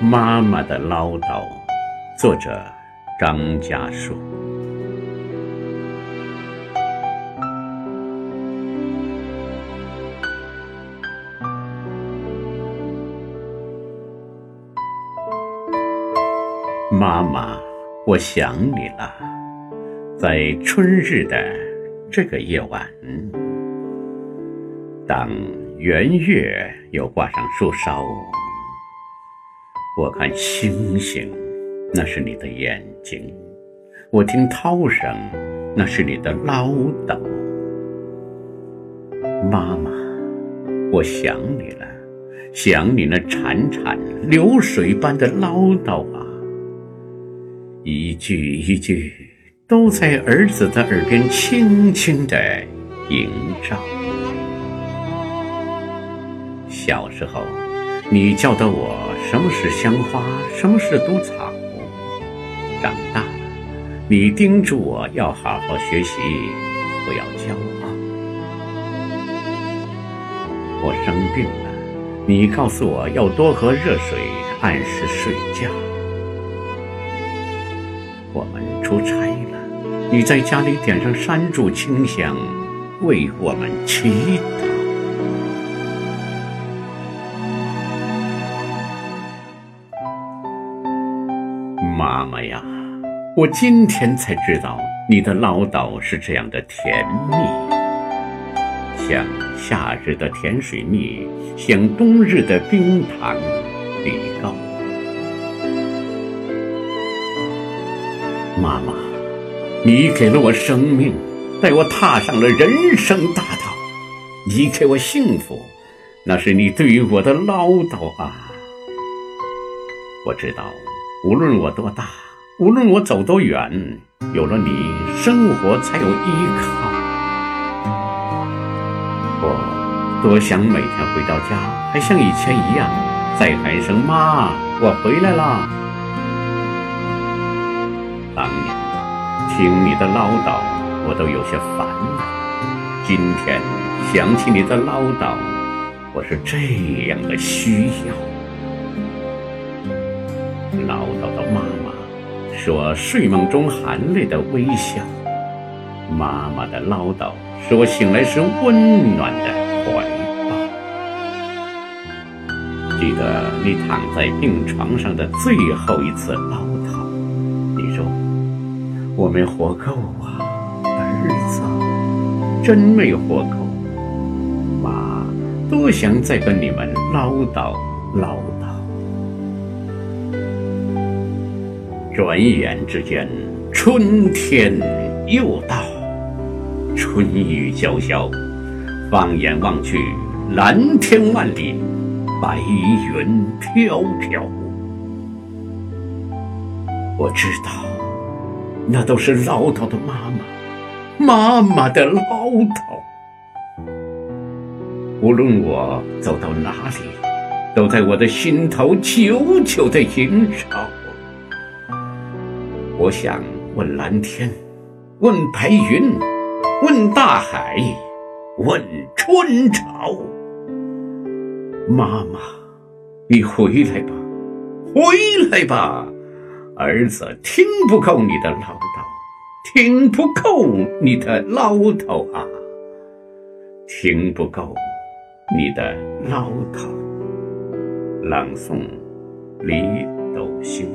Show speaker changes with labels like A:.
A: 妈妈的唠叨，作者张家树。妈妈，我想你了，在春日的这个夜晚，当圆月又挂上树梢，我看星星，那是你的眼睛；我听涛声，那是你的唠叨。妈妈，我想你了，想你那潺潺流水般的唠叨啊！一句一句，都在儿子的耳边轻轻地萦绕。小时候，你教导我什么是香花，什么是毒草；长大了，你叮嘱我要好好学习，不要骄傲。我生病了，你告诉我要多喝热水，按时睡觉。我们出差了，你在家里点上山柱清香，为我们祈祷。妈妈呀，我今天才知道你的唠叨是这样的甜蜜，像夏日的甜水蜜，像冬日的冰糖梨膏。妈妈，你给了我生命，带我踏上了人生大道。你给我幸福，那是你对于我的唠叨啊。我知道，无论我多大，无论我走多远，有了你，生活才有依靠。我多想每天回到家，还像以前一样，再喊一声“妈，我回来啦”。当年听你的唠叨，我都有些烦恼。今天想起你的唠叨，我是这样的需要。唠叨的妈妈是我睡梦中含泪的微笑，妈妈的唠叨是我醒来时温暖的怀抱。记得你躺在病床上的最后一次唠叨，你说。我没活够啊，儿子，真没活够。妈，多想再跟你们唠叨唠叨。转眼之间，春天又到，春雨潇潇，放眼望去，蓝天万里，白云飘飘。我知道。那都是唠叨的妈妈，妈妈的唠叨。无论我走到哪里，都在我的心头久久的萦绕。我想问蓝天，问白云，问大海，问春潮。妈妈，你回来吧，回来吧。儿子听不够你的唠叨，听不够你的唠叨啊，听不够你的唠叨。朗诵：李斗星。